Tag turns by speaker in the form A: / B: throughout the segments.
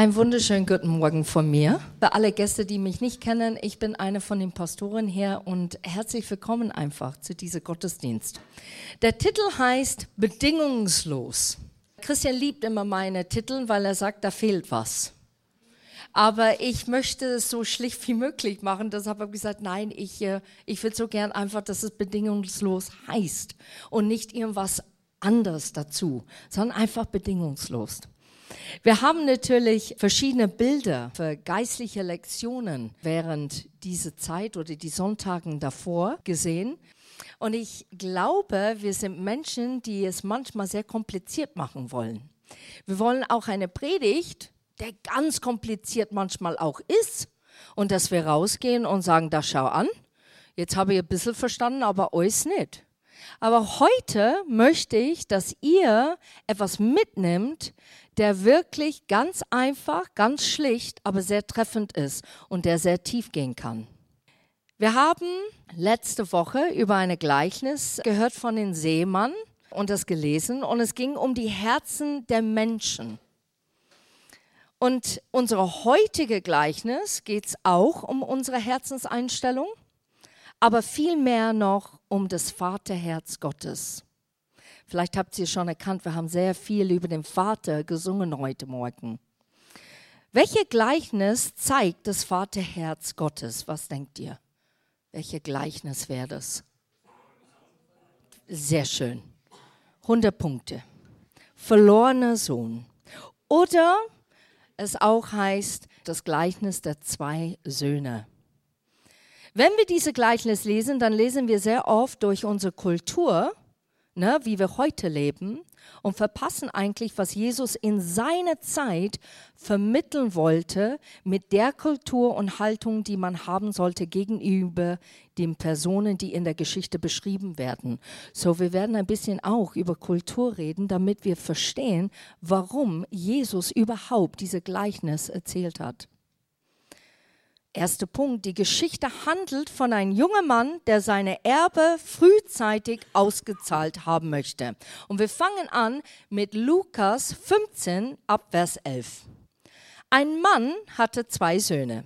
A: Einen wunderschönen guten Morgen von mir. Für alle Gäste, die mich nicht kennen, ich bin eine von den Pastoren hier und herzlich willkommen einfach zu diesem Gottesdienst. Der Titel heißt Bedingungslos. Christian liebt immer meine Titel, weil er sagt, da fehlt was. Aber ich möchte es so schlicht wie möglich machen. Deshalb habe ich gesagt, nein, ich, äh, ich will so gern einfach, dass es bedingungslos heißt und nicht irgendwas anderes dazu, sondern einfach bedingungslos. Wir haben natürlich verschiedene Bilder für geistliche Lektionen während dieser Zeit oder die Sonntagen davor gesehen. Und ich glaube, wir sind Menschen, die es manchmal sehr kompliziert machen wollen. Wir wollen auch eine Predigt, der ganz kompliziert manchmal auch ist, und dass wir rausgehen und sagen, da schau an, jetzt habe ich ein bisschen verstanden, aber euch nicht. Aber heute möchte ich, dass ihr etwas mitnimmt, der wirklich ganz einfach, ganz schlicht, aber sehr treffend ist und der sehr tief gehen kann. Wir haben letzte Woche über eine Gleichnis gehört von den Seemann und das gelesen und es ging um die Herzen der Menschen. Und unsere heutige Gleichnis geht es auch um unsere Herzenseinstellung, aber vielmehr noch um das Vaterherz Gottes. Vielleicht habt ihr schon erkannt, wir haben sehr viel über den Vater gesungen heute Morgen. Welche Gleichnis zeigt das Vaterherz Gottes? Was denkt ihr? Welche Gleichnis wäre das? Sehr schön. 100 Punkte. Verlorener Sohn. Oder es auch heißt das Gleichnis der zwei Söhne. Wenn wir diese Gleichnis lesen, dann lesen wir sehr oft durch unsere Kultur ne, wie wir heute leben und verpassen eigentlich, was Jesus in seiner Zeit vermitteln wollte mit der Kultur und Haltung, die man haben sollte gegenüber den Personen, die in der Geschichte beschrieben werden. So, wir werden ein bisschen auch über Kultur reden, damit wir verstehen, warum Jesus überhaupt diese Gleichnis erzählt hat. Erster Punkt, die Geschichte handelt von einem jungen Mann, der seine Erbe frühzeitig ausgezahlt haben möchte. Und wir fangen an mit Lukas 15 ab Vers 11. Ein Mann hatte zwei Söhne.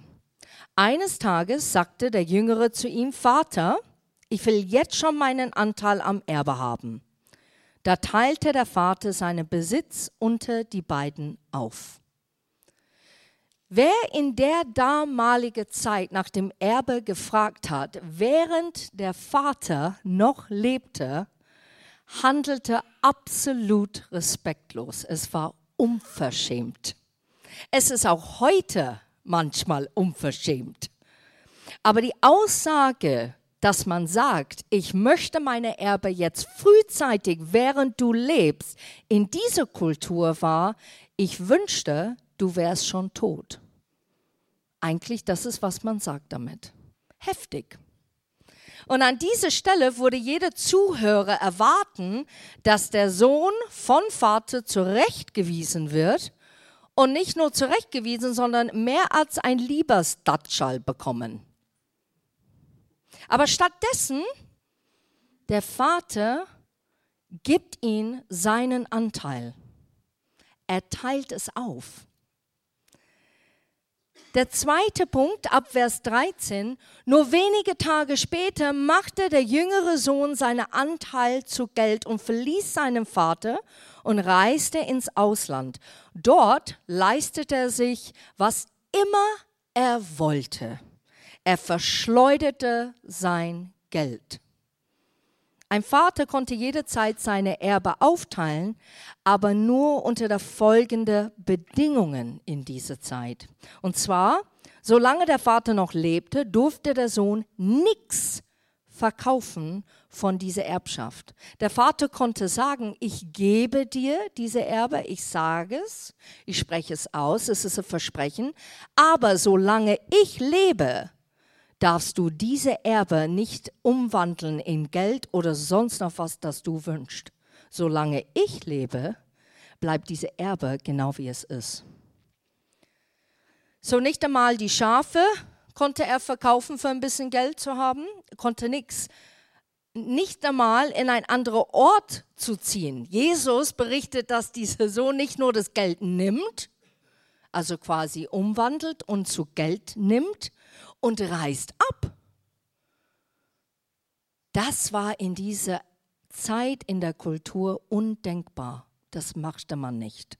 A: Eines Tages sagte der Jüngere zu ihm, Vater, ich will jetzt schon meinen Anteil am Erbe haben. Da teilte der Vater seinen Besitz unter die beiden auf. Wer in der damaligen Zeit nach dem Erbe gefragt hat, während der Vater noch lebte, handelte absolut respektlos. Es war unverschämt. Es ist auch heute manchmal unverschämt. Aber die Aussage, dass man sagt, ich möchte meine Erbe jetzt frühzeitig, während du lebst, in dieser Kultur war, ich wünschte, du wärst schon tot. Eigentlich, das ist, was man sagt damit. Heftig. Und an dieser Stelle würde jeder Zuhörer erwarten, dass der Sohn von Vater zurechtgewiesen wird und nicht nur zurechtgewiesen, sondern mehr als ein Liebestatschall bekommen. Aber stattdessen, der Vater gibt ihm seinen Anteil. Er teilt es auf. Der zweite Punkt ab Vers 13. Nur wenige Tage später machte der jüngere Sohn seinen Anteil zu Geld und verließ seinen Vater und reiste ins Ausland. Dort leistete er sich, was immer er wollte. Er verschleuderte sein Geld. Ein Vater konnte jederzeit seine Erbe aufteilen, aber nur unter der folgenden Bedingungen in dieser Zeit. Und zwar, solange der Vater noch lebte, durfte der Sohn nichts verkaufen von dieser Erbschaft. Der Vater konnte sagen, ich gebe dir diese Erbe, ich sage es, ich spreche es aus, es ist ein Versprechen, aber solange ich lebe, darfst du diese Erbe nicht umwandeln in Geld oder sonst noch was, das du wünschst. Solange ich lebe, bleibt diese Erbe genau wie es ist. So nicht einmal die Schafe konnte er verkaufen für ein bisschen Geld zu haben, konnte nichts. Nicht einmal in ein anderen Ort zu ziehen. Jesus berichtet, dass dieser Sohn nicht nur das Geld nimmt, also quasi umwandelt und zu Geld nimmt und reist ab. Das war in dieser Zeit in der Kultur undenkbar. Das machte man nicht.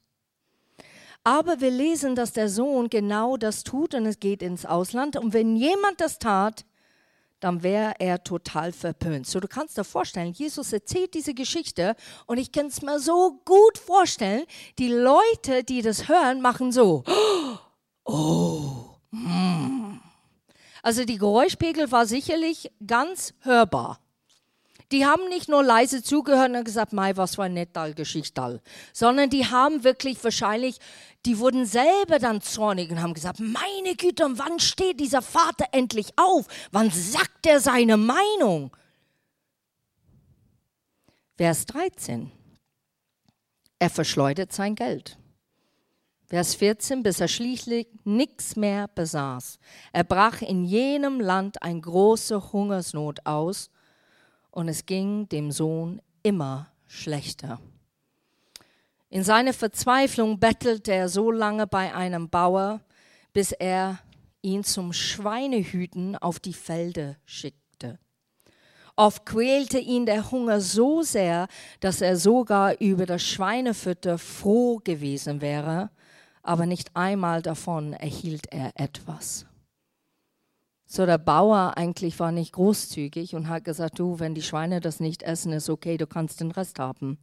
A: Aber wir lesen, dass der Sohn genau das tut und es geht ins Ausland. Und wenn jemand das tat, dann wäre er total verpönt. So, du kannst dir vorstellen, Jesus erzählt diese Geschichte und ich kann es mir so gut vorstellen, die Leute, die das hören, machen so, oh, mm. Also die Geräuschpegel war sicherlich ganz hörbar. Die haben nicht nur leise zugehört und gesagt, Mai, was für ein netter Geschichte, sondern die haben wirklich wahrscheinlich, die wurden selber dann zornig und haben gesagt, meine Güte, wann steht dieser Vater endlich auf? Wann sagt er seine Meinung? Vers 13. Er verschleudert sein Geld. Vers 14, bis er schließlich nichts mehr besaß. Er brach in jenem Land eine große Hungersnot aus und es ging dem Sohn immer schlechter. In seiner Verzweiflung bettelte er so lange bei einem Bauer, bis er ihn zum Schweinehüten auf die Felder schickte. Oft quälte ihn der Hunger so sehr, dass er sogar über das Schweinefütter froh gewesen wäre, aber nicht einmal davon erhielt er etwas. So der Bauer eigentlich war nicht großzügig und hat gesagt, du, wenn die Schweine das nicht essen, ist okay, du kannst den Rest haben.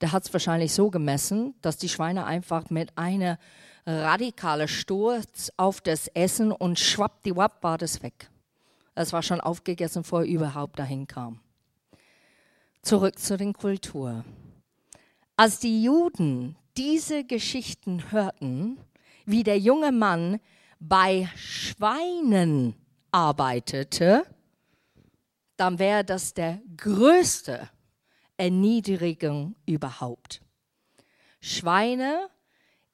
A: Der hat es wahrscheinlich so gemessen, dass die Schweine einfach mit einer radikalen Sturz auf das Essen und schwappdiwapp war das weg. Es war schon aufgegessen, bevor er überhaupt dahin kam. Zurück zu den Kultur. Als die Juden diese Geschichten hörten, wie der junge Mann bei Schweinen arbeitete, dann wäre das der größte Erniedrigung überhaupt. Schweine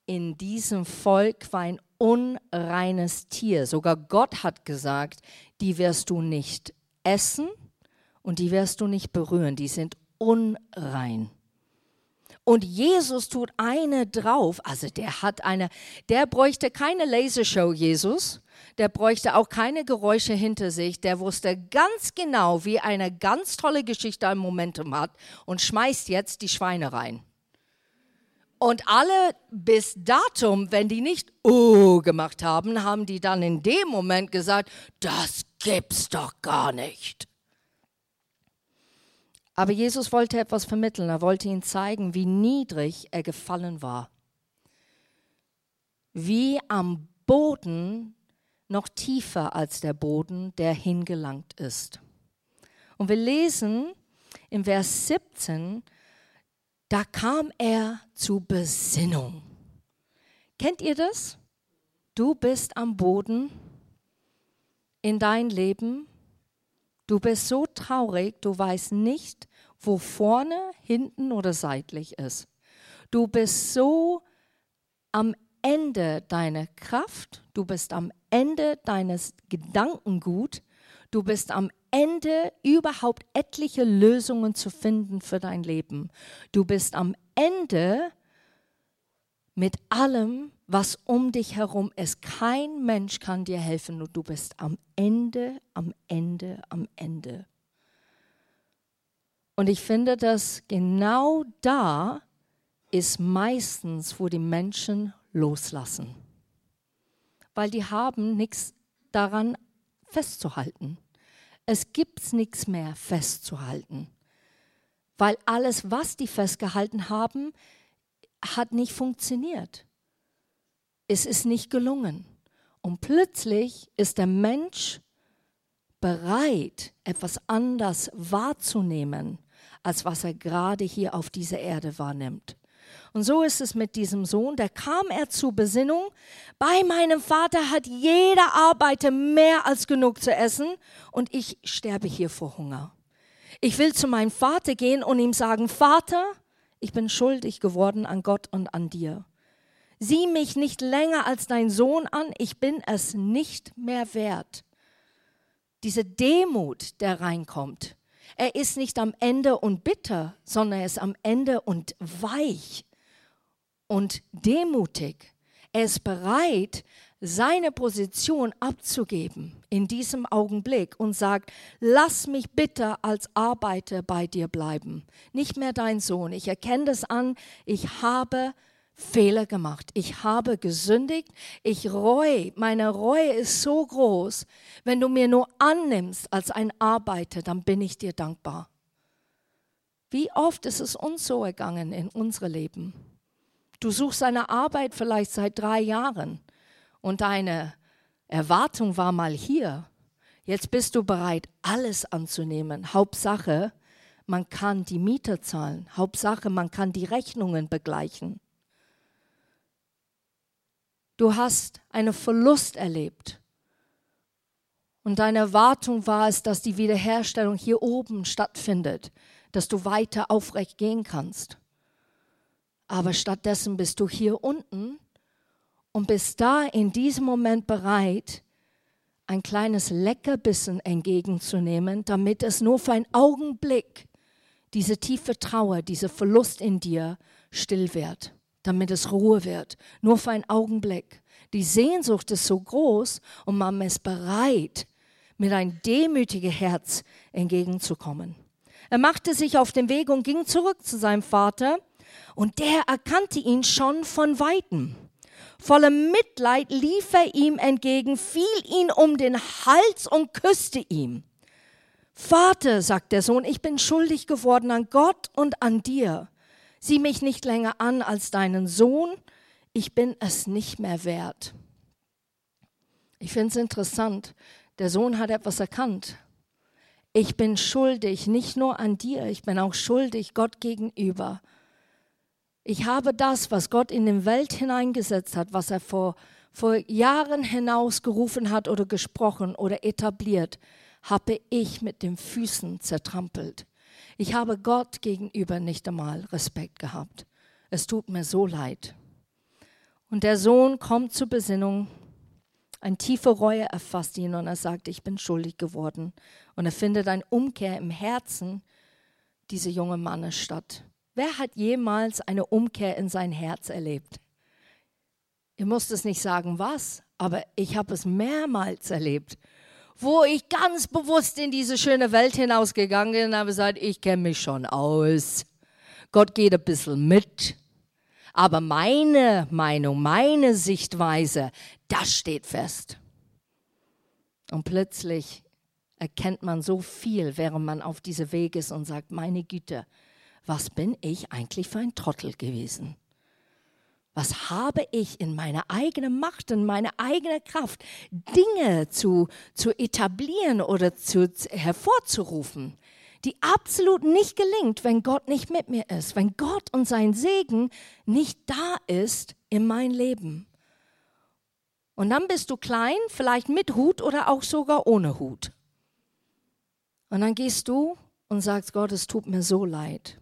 A: in diesem Volk war ein unreines Tier. Sogar Gott hat gesagt, die wirst du nicht essen und die wirst du nicht berühren. Die sind unrein. Und Jesus tut eine drauf, also der hat eine, der bräuchte keine Lasershow, Jesus, der bräuchte auch keine Geräusche hinter sich, der wusste ganz genau, wie eine ganz tolle Geschichte ein Momentum hat und schmeißt jetzt die Schweine rein. Und alle bis datum, wenn die nicht oh gemacht haben, haben die dann in dem Moment gesagt, das gibt's doch gar nicht. Aber Jesus wollte etwas vermitteln. Er wollte ihnen zeigen, wie niedrig er gefallen war. Wie am Boden noch tiefer als der Boden, der hingelangt ist. Und wir lesen im Vers 17, da kam er zu Besinnung. Kennt ihr das? Du bist am Boden in dein Leben. Du bist so traurig, du weißt nicht, wo vorne, hinten oder seitlich ist. Du bist so am Ende deiner Kraft, du bist am Ende deines Gedankengut, du bist am Ende überhaupt etliche Lösungen zu finden für dein Leben. Du bist am Ende mit allem, was um dich herum ist. Kein Mensch kann dir helfen und du bist am Ende, am Ende, am Ende. Und ich finde, dass genau da ist meistens, wo die Menschen loslassen. Weil die haben nichts daran festzuhalten. Es gibt nichts mehr festzuhalten. Weil alles, was die festgehalten haben, hat nicht funktioniert. Es ist nicht gelungen. Und plötzlich ist der Mensch bereit, etwas anders wahrzunehmen als was er gerade hier auf dieser Erde wahrnimmt. Und so ist es mit diesem Sohn, da kam er zur Besinnung. Bei meinem Vater hat jeder Arbeiter mehr als genug zu essen und ich sterbe hier vor Hunger. Ich will zu meinem Vater gehen und ihm sagen, Vater, ich bin schuldig geworden an Gott und an dir. Sieh mich nicht länger als dein Sohn an, ich bin es nicht mehr wert. Diese Demut, der reinkommt, er ist nicht am Ende und bitter, sondern er ist am Ende und weich und demutig. Er ist bereit, seine Position abzugeben in diesem Augenblick und sagt, lass mich bitte als Arbeiter bei dir bleiben, nicht mehr dein Sohn. Ich erkenne das an, ich habe Fehler gemacht, ich habe gesündigt, ich reue, meine Reue ist so groß, wenn du mir nur annimmst als ein Arbeiter, dann bin ich dir dankbar. Wie oft ist es uns so ergangen in unserem Leben? Du suchst eine Arbeit vielleicht seit drei Jahren und deine Erwartung war mal hier. Jetzt bist du bereit, alles anzunehmen. Hauptsache, man kann die Miete zahlen. Hauptsache, man kann die Rechnungen begleichen. Du hast einen Verlust erlebt. Und deine Erwartung war es, dass die Wiederherstellung hier oben stattfindet, dass du weiter aufrecht gehen kannst. Aber stattdessen bist du hier unten und bist da in diesem Moment bereit, ein kleines Leckerbissen entgegenzunehmen, damit es nur für einen Augenblick diese tiefe Trauer, dieser Verlust in dir still wird, damit es Ruhe wird, nur für einen Augenblick. Die Sehnsucht ist so groß und man ist bereit, mit einem demütigen Herz entgegenzukommen. Er machte sich auf den Weg und ging zurück zu seinem Vater, und der erkannte ihn schon von weitem. Voller Mitleid lief er ihm entgegen, fiel ihn um den Hals und küsste ihn. Vater, sagt der Sohn, ich bin schuldig geworden an Gott und an dir. Sieh mich nicht länger an als deinen Sohn, ich bin es nicht mehr wert. Ich finde es interessant, der Sohn hat etwas erkannt. Ich bin schuldig, nicht nur an dir, ich bin auch schuldig Gott gegenüber. Ich habe das, was Gott in die Welt hineingesetzt hat, was er vor, vor Jahren hinaus gerufen hat oder gesprochen oder etabliert, habe ich mit den Füßen zertrampelt. Ich habe Gott gegenüber nicht einmal Respekt gehabt. Es tut mir so leid. Und der Sohn kommt zur Besinnung. Ein tiefe Reue erfasst ihn und er sagt, ich bin schuldig geworden. Und er findet eine Umkehr im Herzen dieser jungen Mannes statt. Wer hat jemals eine Umkehr in sein Herz erlebt? Ihr müsst es nicht sagen, was, aber ich habe es mehrmals erlebt, wo ich ganz bewusst in diese schöne Welt hinausgegangen bin und habe gesagt, ich kenne mich schon aus. Gott geht ein bisschen mit. Aber meine Meinung, meine Sichtweise, das steht fest. Und plötzlich erkennt man so viel, während man auf diesem Weg ist und sagt, meine Güte, was bin ich eigentlich für ein Trottel gewesen? Was habe ich in meiner eigenen Macht, in meiner eigenen Kraft, Dinge zu, zu etablieren oder zu, hervorzurufen, die absolut nicht gelingt, wenn Gott nicht mit mir ist, wenn Gott und sein Segen nicht da ist in mein Leben. Und dann bist du klein, vielleicht mit Hut oder auch sogar ohne Hut. Und dann gehst du und sagst, Gott, es tut mir so leid.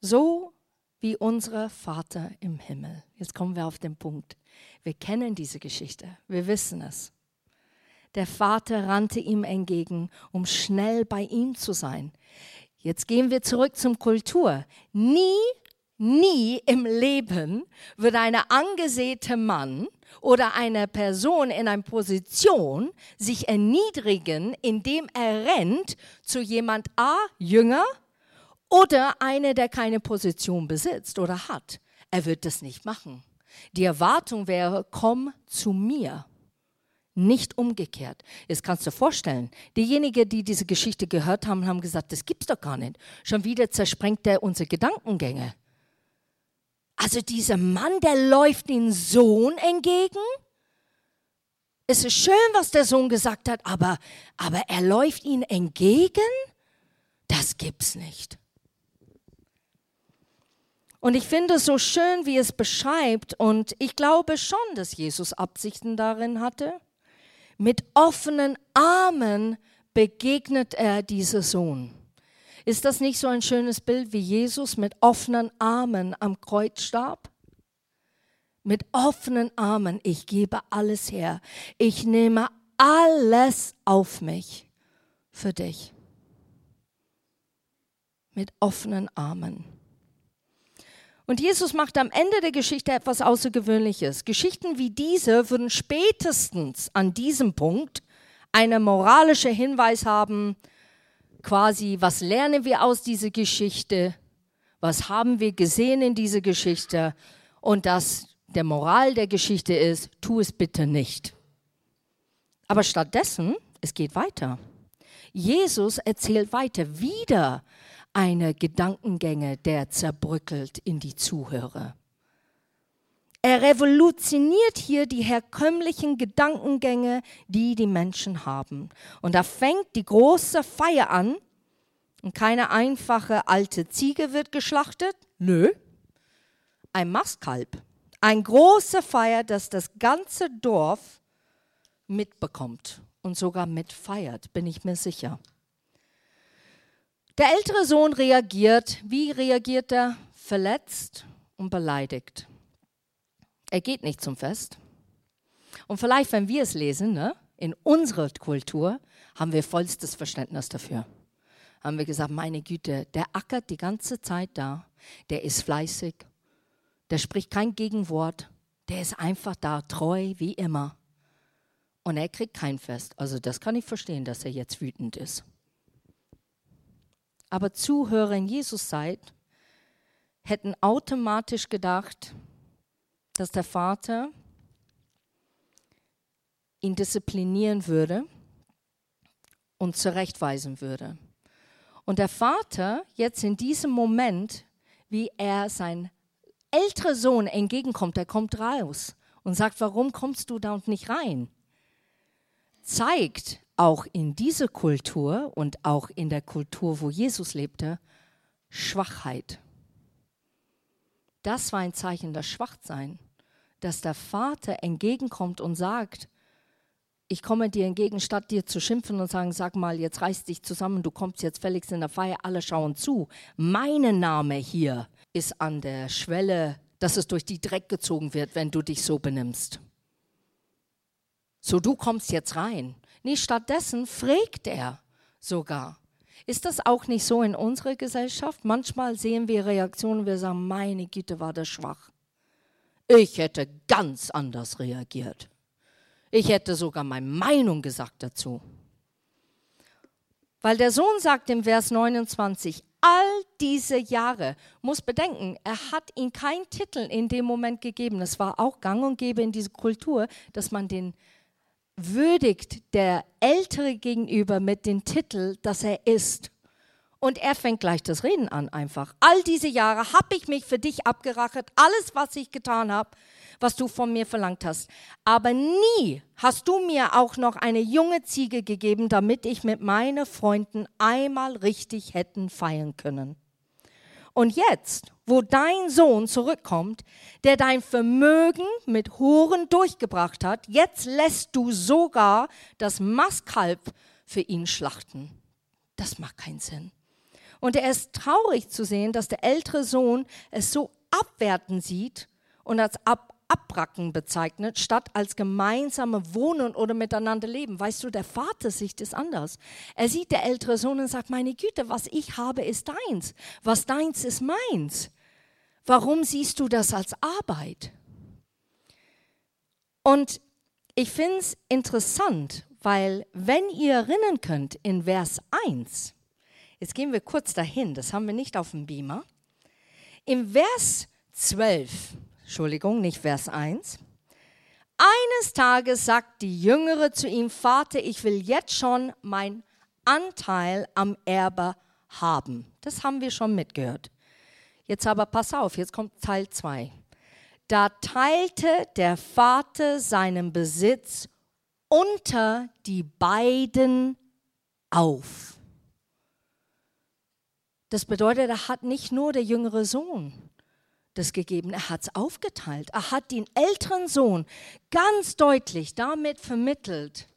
A: So wie unser Vater im Himmel. Jetzt kommen wir auf den Punkt. Wir kennen diese Geschichte. Wir wissen es. Der Vater rannte ihm entgegen, um schnell bei ihm zu sein. Jetzt gehen wir zurück zum Kultur. Nie, nie im Leben wird ein angesehener Mann oder eine Person in einer Position sich erniedrigen, indem er rennt zu jemand A, Jünger, oder einer, der keine Position besitzt oder hat. Er wird das nicht machen. Die Erwartung wäre, komm zu mir. Nicht umgekehrt. Jetzt kannst du dir vorstellen, diejenigen, die diese Geschichte gehört haben, haben gesagt, das gibt's doch gar nicht. Schon wieder zersprengt er unsere Gedankengänge. Also dieser Mann, der läuft den Sohn entgegen. Es ist schön, was der Sohn gesagt hat, aber, aber er läuft ihn entgegen? Das gibt's nicht. Und ich finde es so schön, wie es beschreibt. Und ich glaube schon, dass Jesus Absichten darin hatte. Mit offenen Armen begegnet er dieser Sohn. Ist das nicht so ein schönes Bild, wie Jesus mit offenen Armen am Kreuz starb? Mit offenen Armen, ich gebe alles her. Ich nehme alles auf mich für dich. Mit offenen Armen. Und Jesus macht am Ende der Geschichte etwas Außergewöhnliches. Geschichten wie diese würden spätestens an diesem Punkt einen moralischen Hinweis haben, quasi, was lernen wir aus dieser Geschichte, was haben wir gesehen in dieser Geschichte und dass der Moral der Geschichte ist, tu es bitte nicht. Aber stattdessen, es geht weiter. Jesus erzählt weiter wieder eine Gedankengänge, der zerbröckelt in die Zuhörer. Er revolutioniert hier die herkömmlichen Gedankengänge, die die Menschen haben. Und da fängt die große Feier an. Und keine einfache alte Ziege wird geschlachtet. Nö. Ein Mastkalb. Ein große Feier, das das ganze Dorf mitbekommt und sogar mitfeiert, bin ich mir sicher. Der ältere Sohn reagiert. Wie reagiert er? Verletzt und beleidigt. Er geht nicht zum Fest. Und vielleicht, wenn wir es lesen, ne, in unserer Kultur, haben wir vollstes Verständnis dafür. Haben wir gesagt, meine Güte, der ackert die ganze Zeit da, der ist fleißig, der spricht kein Gegenwort, der ist einfach da, treu wie immer. Und er kriegt kein Fest. Also das kann ich verstehen, dass er jetzt wütend ist. Aber Zuhörer in Jesus Zeit hätten automatisch gedacht, dass der Vater ihn disziplinieren würde und zurechtweisen würde. Und der Vater jetzt in diesem Moment, wie er sein älterer Sohn entgegenkommt, der kommt raus und sagt, warum kommst du da und nicht rein? Zeigt auch in dieser Kultur und auch in der Kultur, wo Jesus lebte, Schwachheit. Das war ein Zeichen des Schwachseins dass der Vater entgegenkommt und sagt, ich komme dir entgegen, statt dir zu schimpfen und sagen, sag mal, jetzt reiß dich zusammen, du kommst jetzt fälligst in der Feier, alle schauen zu. Mein Name hier ist an der Schwelle, dass es durch die Dreck gezogen wird, wenn du dich so benimmst. So, du kommst jetzt rein. Nee, stattdessen fragt er sogar. Ist das auch nicht so in unserer Gesellschaft? Manchmal sehen wir Reaktionen, wir sagen, meine Güte, war das schwach. Ich hätte ganz anders reagiert. Ich hätte sogar meine Meinung gesagt dazu. Weil der Sohn sagt im Vers 29, all diese Jahre, muss bedenken, er hat ihm keinen Titel in dem Moment gegeben. Es war auch gang und gäbe in dieser Kultur, dass man den würdigt, der Ältere gegenüber mit dem Titel, dass er ist. Und er fängt gleich das Reden an einfach. All diese Jahre habe ich mich für dich abgerachert, alles, was ich getan habe, was du von mir verlangt hast. Aber nie hast du mir auch noch eine junge Ziege gegeben, damit ich mit meinen Freunden einmal richtig hätten feiern können. Und jetzt, wo dein Sohn zurückkommt, der dein Vermögen mit Huren durchgebracht hat, jetzt lässt du sogar das Mastkalb für ihn schlachten. Das macht keinen Sinn. Und er ist traurig zu sehen, dass der ältere Sohn es so abwertend sieht und als Ab Abracken bezeichnet, statt als gemeinsame Wohnen oder miteinander leben. Weißt du, der Vater sieht es anders. Er sieht der ältere Sohn und sagt, meine Güte, was ich habe, ist deins. Was deins ist meins. Warum siehst du das als Arbeit? Und ich finde es interessant, weil wenn ihr erinnern könnt in Vers 1, Jetzt gehen wir kurz dahin, das haben wir nicht auf dem Beamer. Im Vers 12, Entschuldigung, nicht Vers 1. Eines Tages sagt die Jüngere zu ihm, Vater, ich will jetzt schon mein Anteil am Erbe haben. Das haben wir schon mitgehört. Jetzt aber pass auf, jetzt kommt Teil 2. Da teilte der Vater seinen Besitz unter die beiden auf. Das bedeutet, er hat nicht nur der jüngere Sohn das gegeben, er hat es aufgeteilt. Er hat den älteren Sohn ganz deutlich damit vermittelt,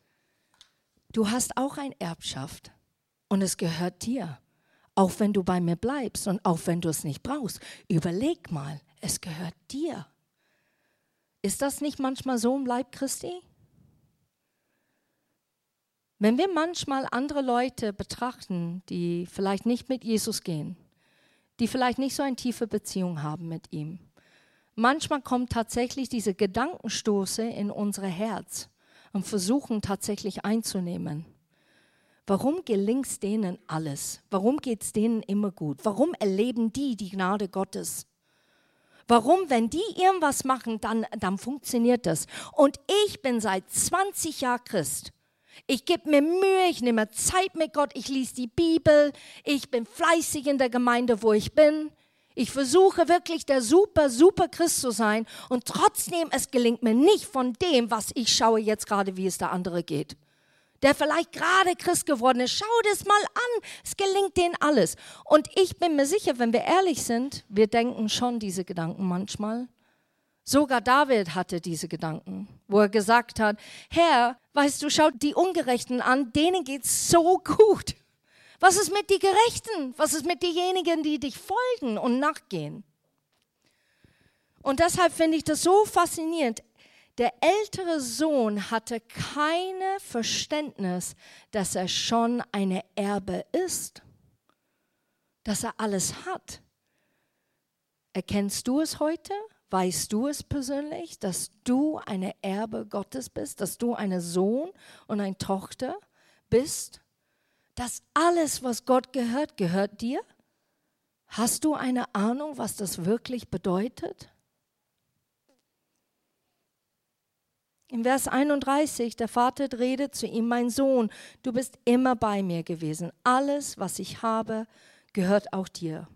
A: du hast auch eine Erbschaft und es gehört dir, auch wenn du bei mir bleibst und auch wenn du es nicht brauchst. Überleg mal, es gehört dir. Ist das nicht manchmal so im Leib Christi? Wenn wir manchmal andere Leute betrachten, die vielleicht nicht mit Jesus gehen, die vielleicht nicht so eine tiefe Beziehung haben mit ihm. Manchmal kommen tatsächlich diese Gedankenstoße in unser Herz und versuchen tatsächlich einzunehmen. Warum gelingt es denen alles? Warum geht es denen immer gut? Warum erleben die die Gnade Gottes? Warum, wenn die irgendwas machen, dann, dann funktioniert das? Und ich bin seit 20 Jahren Christ. Ich gebe mir Mühe, ich nehme Zeit mit Gott, ich lese die Bibel, ich bin fleißig in der Gemeinde, wo ich bin. Ich versuche wirklich der super, super Christ zu sein und trotzdem, es gelingt mir nicht von dem, was ich schaue jetzt gerade, wie es der andere geht. Der vielleicht gerade Christ geworden ist, schau das mal an, es gelingt denen alles. Und ich bin mir sicher, wenn wir ehrlich sind, wir denken schon diese Gedanken manchmal. Sogar David hatte diese Gedanken, wo er gesagt hat, Herr, weißt du, schau die Ungerechten an, denen geht es so gut. Was ist mit den Gerechten? Was ist mit denjenigen, die dich folgen und nachgehen? Und deshalb finde ich das so faszinierend. Der ältere Sohn hatte kein Verständnis, dass er schon eine Erbe ist, dass er alles hat. Erkennst du es heute? Weißt du es persönlich, dass du eine Erbe Gottes bist, dass du eine Sohn und eine Tochter bist? dass alles, was Gott gehört, gehört dir? Hast du eine Ahnung, was das wirklich bedeutet? Im Vers 31, der Vater redet zu ihm, mein Sohn, du bist immer bei mir gewesen. Alles, was ich habe, gehört auch dir.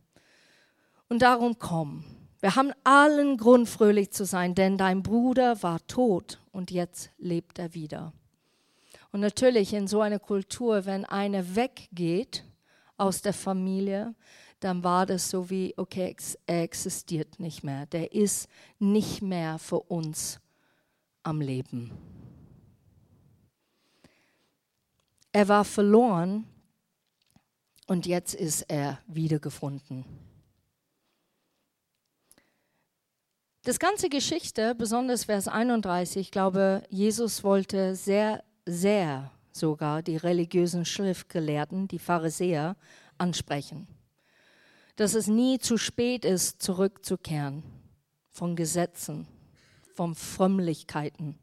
A: Und darum komm. Wir haben allen Grund, fröhlich zu sein, denn dein Bruder war tot und jetzt lebt er wieder. Und natürlich in so einer Kultur, wenn einer weggeht aus der Familie, dann war das so wie, okay, er existiert nicht mehr. Der ist nicht mehr für uns am Leben. Er war verloren und jetzt ist er wiedergefunden. Das ganze Geschichte, besonders Vers 31, ich glaube, Jesus wollte sehr sehr sogar die religiösen Schriftgelehrten, die Pharisäer, ansprechen. Dass es nie zu spät ist, zurückzukehren von Gesetzen, von Frömmlichkeiten.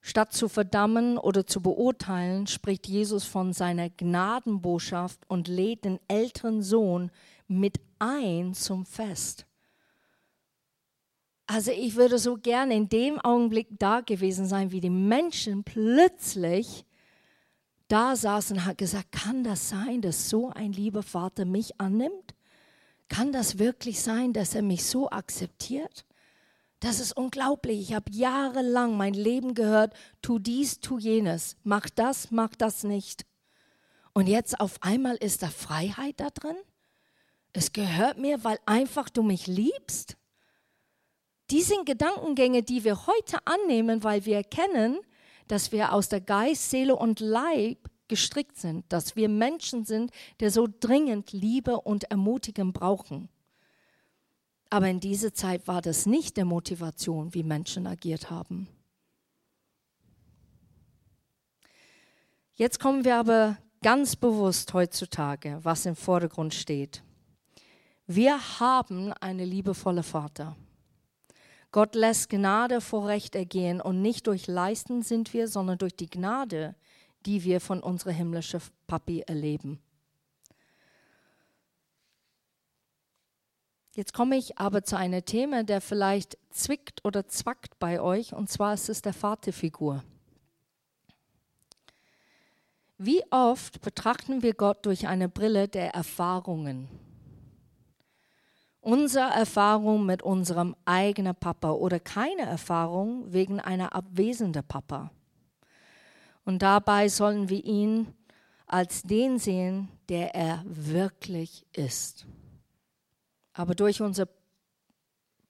A: Statt zu verdammen oder zu beurteilen, spricht Jesus von seiner Gnadenbotschaft und lädt den älteren Sohn mit ein zum Fest. Also ich würde so gerne in dem Augenblick da gewesen sein, wie die Menschen plötzlich da saßen und hat gesagt, kann das sein, dass so ein lieber Vater mich annimmt? Kann das wirklich sein, dass er mich so akzeptiert? Das ist unglaublich. Ich habe jahrelang mein Leben gehört, tu dies, tu jenes, mach das, mach das nicht. Und jetzt auf einmal ist da Freiheit da drin? Es gehört mir, weil einfach du mich liebst? Die sind Gedankengänge, die wir heute annehmen, weil wir erkennen, dass wir aus der Geist, Seele und Leib gestrickt sind, dass wir Menschen sind, die so dringend Liebe und Ermutigung brauchen. Aber in dieser Zeit war das nicht der Motivation, wie Menschen agiert haben. Jetzt kommen wir aber ganz bewusst heutzutage, was im Vordergrund steht. Wir haben einen liebevollen Vater. Gott lässt Gnade vor Recht ergehen und nicht durch Leisten sind wir, sondern durch die Gnade, die wir von unserem himmlischen Papi erleben. Jetzt komme ich aber zu einem Thema, der vielleicht zwickt oder zwackt bei euch, und zwar ist es der Vaterfigur. Wie oft betrachten wir Gott durch eine Brille der Erfahrungen? Unsere Erfahrung mit unserem eigenen Papa oder keine Erfahrung wegen einer abwesenden Papa. Und dabei sollen wir ihn als den sehen, der er wirklich ist. Aber durch unsere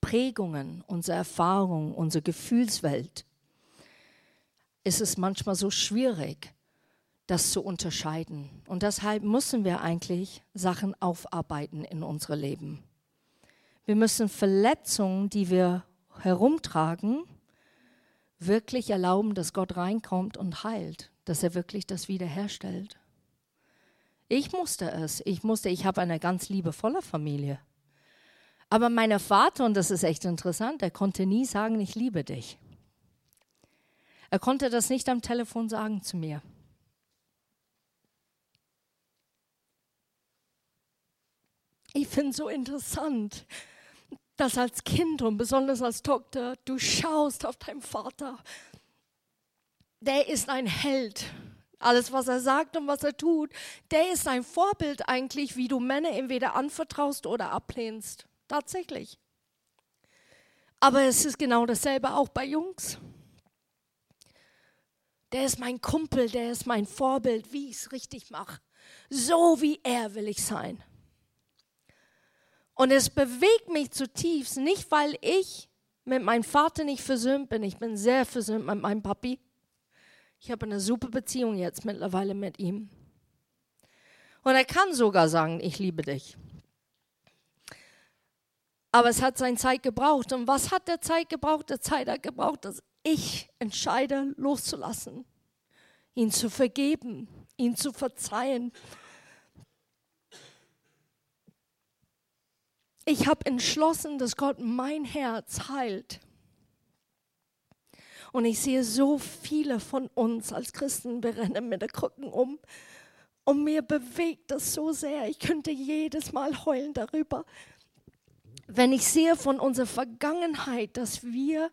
A: Prägungen, unsere Erfahrungen, unsere Gefühlswelt ist es manchmal so schwierig, das zu unterscheiden. Und deshalb müssen wir eigentlich Sachen aufarbeiten in unserem Leben. Wir müssen Verletzungen, die wir herumtragen, wirklich erlauben, dass Gott reinkommt und heilt, dass er wirklich das wiederherstellt. Ich musste es. Ich musste, ich habe eine ganz liebevolle Familie. Aber mein Vater, und das ist echt interessant, er konnte nie sagen, ich liebe dich. Er konnte das nicht am Telefon sagen zu mir. Ich finde es so interessant, dass als Kind und besonders als Tochter du schaust auf deinen Vater. Der ist ein Held. Alles, was er sagt und was er tut, der ist ein Vorbild eigentlich, wie du Männer entweder anvertraust oder ablehnst. Tatsächlich. Aber es ist genau dasselbe auch bei Jungs. Der ist mein Kumpel, der ist mein Vorbild, wie ich es richtig mache. So wie er will ich sein. Und es bewegt mich zutiefst, nicht weil ich mit meinem Vater nicht versöhnt bin. Ich bin sehr versöhnt mit meinem Papi. Ich habe eine super Beziehung jetzt mittlerweile mit ihm. Und er kann sogar sagen, ich liebe dich. Aber es hat seine Zeit gebraucht. Und was hat der Zeit gebraucht? Der Zeit hat gebraucht, dass ich entscheide, loszulassen, ihn zu vergeben, ihn zu verzeihen. Ich habe entschlossen, dass Gott mein Herz heilt. Und ich sehe so viele von uns als Christen, wir rennen mit den Krücken um. Und mir bewegt das so sehr. Ich könnte jedes Mal heulen darüber, wenn ich sehe von unserer Vergangenheit, dass wir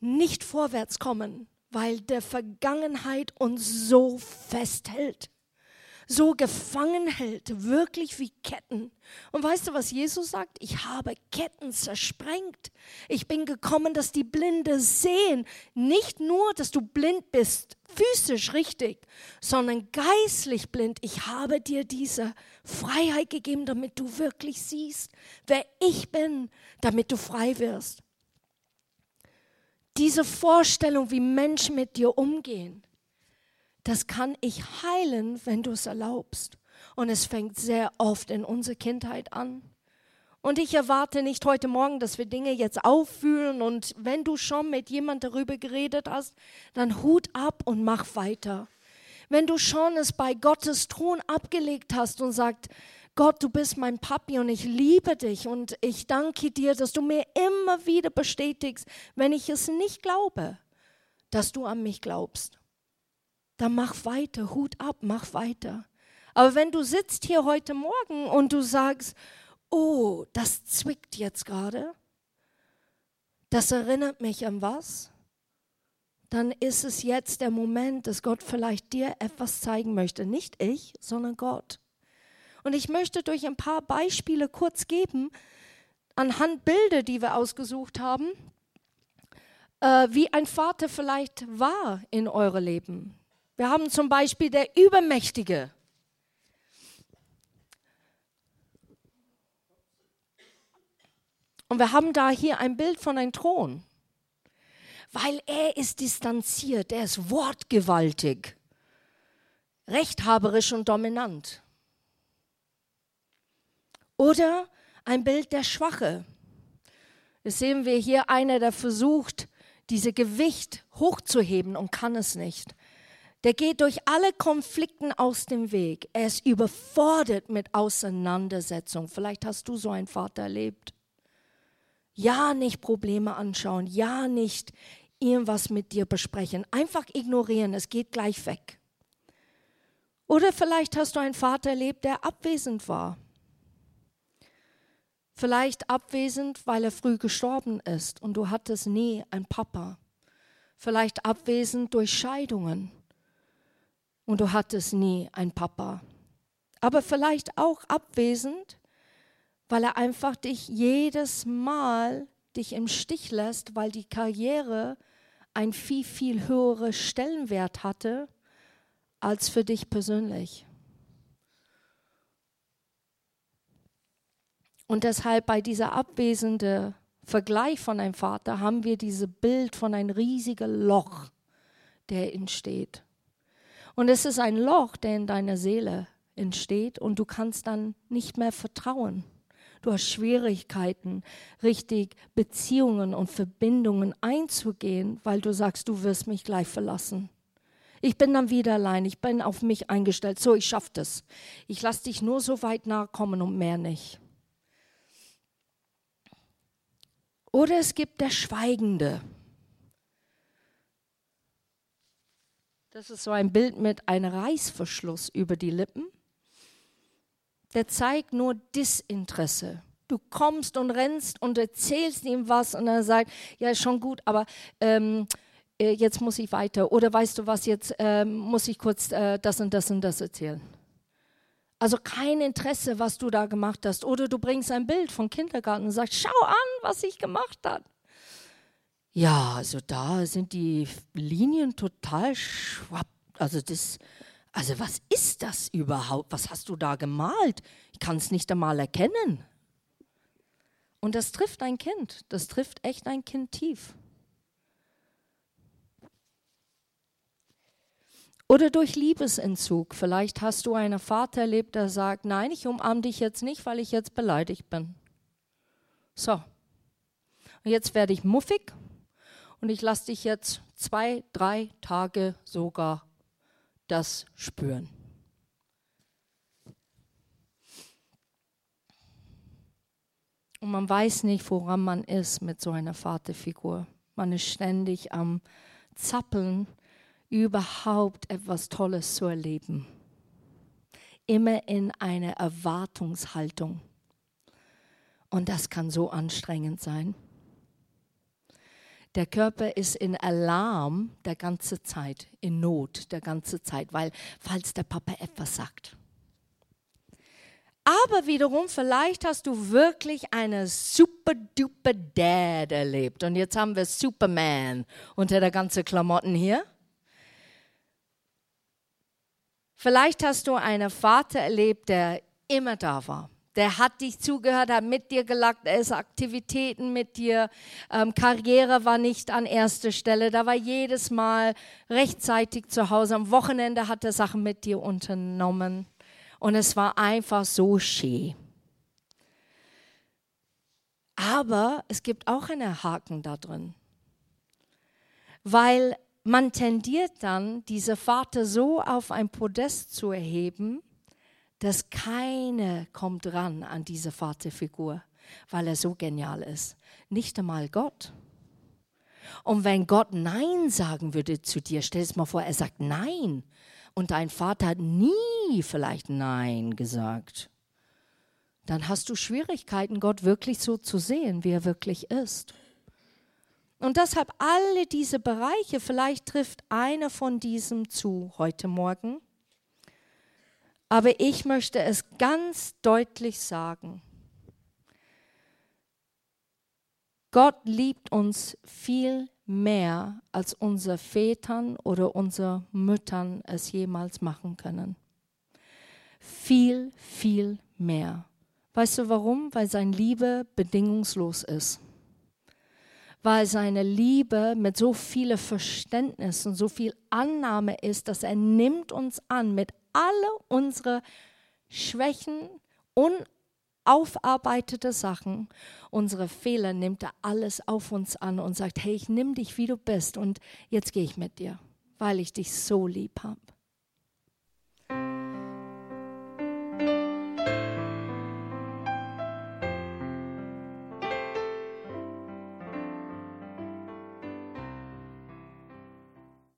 A: nicht vorwärts kommen, weil der Vergangenheit uns so festhält, so gefangen hält, wirklich wie Ketten. Und weißt du, was Jesus sagt? Ich habe Ketten zersprengt. Ich bin gekommen, dass die Blinde sehen. Nicht nur, dass du blind bist, physisch richtig, sondern geistlich blind. Ich habe dir diese Freiheit gegeben, damit du wirklich siehst, wer ich bin, damit du frei wirst. Diese Vorstellung, wie Menschen mit dir umgehen, das kann ich heilen, wenn du es erlaubst. Und es fängt sehr oft in unserer Kindheit an. Und ich erwarte nicht heute Morgen, dass wir Dinge jetzt auffühlen und wenn du schon mit jemand darüber geredet hast, dann Hut ab und mach weiter. Wenn du schon es bei Gottes Thron abgelegt hast und sagst, Gott, du bist mein Papi und ich liebe dich und ich danke dir, dass du mir immer wieder bestätigst, wenn ich es nicht glaube, dass du an mich glaubst. Dann mach weiter, Hut ab, mach weiter. Aber wenn du sitzt hier heute Morgen und du sagst, oh, das zwickt jetzt gerade, das erinnert mich an was, dann ist es jetzt der Moment, dass Gott vielleicht dir etwas zeigen möchte. Nicht ich, sondern Gott. Und ich möchte durch ein paar Beispiele kurz geben, anhand Bilder, die wir ausgesucht haben, äh, wie ein Vater vielleicht war in eurem Leben. Wir haben zum Beispiel der Übermächtige. Und wir haben da hier ein Bild von einem Thron, weil er ist distanziert, er ist wortgewaltig, rechthaberisch und dominant. Oder ein Bild der Schwache. Das sehen wir hier einer, der versucht, diese Gewicht hochzuheben und kann es nicht. Der geht durch alle Konflikten aus dem Weg. Er ist überfordert mit Auseinandersetzung. Vielleicht hast du so einen Vater erlebt. Ja, nicht Probleme anschauen. Ja, nicht irgendwas mit dir besprechen. Einfach ignorieren. Es geht gleich weg. Oder vielleicht hast du einen Vater erlebt, der abwesend war. Vielleicht abwesend, weil er früh gestorben ist und du hattest nie einen Papa. Vielleicht abwesend durch Scheidungen und du hattest nie einen Papa. Aber vielleicht auch abwesend, weil er einfach dich jedes Mal dich im Stich lässt, weil die Karriere einen viel, viel höheren Stellenwert hatte als für dich persönlich. Und deshalb bei dieser abwesenden Vergleich von einem Vater haben wir dieses Bild von einem riesigen Loch, der entsteht. Und es ist ein Loch, der in deiner Seele entsteht und du kannst dann nicht mehr vertrauen. Du hast Schwierigkeiten, richtig Beziehungen und Verbindungen einzugehen, weil du sagst, du wirst mich gleich verlassen. Ich bin dann wieder allein. Ich bin auf mich eingestellt. So, ich schaffe das. Ich lasse dich nur so weit nahe kommen und mehr nicht. Oder es gibt der Schweigende. Das ist so ein Bild mit einem Reißverschluss über die Lippen. Der zeigt nur Disinteresse. Du kommst und rennst und erzählst ihm was und er sagt, ja, ist schon gut, aber ähm, äh, jetzt muss ich weiter. Oder weißt du was, jetzt ähm, muss ich kurz äh, das und das und das erzählen. Also kein Interesse, was du da gemacht hast. Oder du bringst ein Bild vom Kindergarten und sagst, schau an, was ich gemacht habe. Ja, also da sind die Linien total schwapp. Also das, also was ist das überhaupt? Was hast du da gemalt? Ich kann es nicht einmal erkennen. Und das trifft ein Kind. Das trifft echt ein Kind tief. Oder durch Liebesentzug. Vielleicht hast du einen Vater erlebt, der sagt, nein, ich umarme dich jetzt nicht, weil ich jetzt beleidigt bin. So. Und jetzt werde ich muffig und ich lasse dich jetzt zwei, drei Tage sogar das spüren. Und man weiß nicht, woran man ist mit so einer Vaterfigur. Man ist ständig am Zappeln, überhaupt etwas Tolles zu erleben. Immer in einer Erwartungshaltung. Und das kann so anstrengend sein. Der Körper ist in Alarm der ganze Zeit, in Not der ganze Zeit, weil falls der Papa etwas sagt. Aber wiederum, vielleicht hast du wirklich eine super duper Dad erlebt. Und jetzt haben wir Superman unter der ganzen Klamotten hier. Vielleicht hast du einen Vater erlebt, der immer da war der hat dich zugehört, hat mit dir gelacht, er ist Aktivitäten mit dir. Ähm, Karriere war nicht an erster Stelle. Da war jedes Mal rechtzeitig zu Hause. Am Wochenende hat er Sachen mit dir unternommen. Und es war einfach so schön. Aber es gibt auch einen Haken da drin. Weil man tendiert dann, diese Vater so auf ein Podest zu erheben, dass keine kommt ran an diese Vaterfigur, weil er so genial ist. Nicht einmal Gott. Und wenn Gott Nein sagen würde zu dir, stell es mal vor, er sagt Nein. Und dein Vater hat nie vielleicht Nein gesagt. Dann hast du Schwierigkeiten, Gott wirklich so zu sehen, wie er wirklich ist. Und deshalb alle diese Bereiche, vielleicht trifft einer von diesem zu heute Morgen. Aber ich möchte es ganz deutlich sagen. Gott liebt uns viel mehr, als unsere Vätern oder unsere Müttern es jemals machen können. Viel, viel mehr. Weißt du warum? Weil seine Liebe bedingungslos ist. Weil seine Liebe mit so viel Verständnis und so viel Annahme ist, dass er nimmt uns an mit alle unsere Schwächen, unaufarbeitete Sachen, unsere Fehler nimmt er alles auf uns an und sagt, hey, ich nehme dich, wie du bist und jetzt gehe ich mit dir, weil ich dich so lieb habe.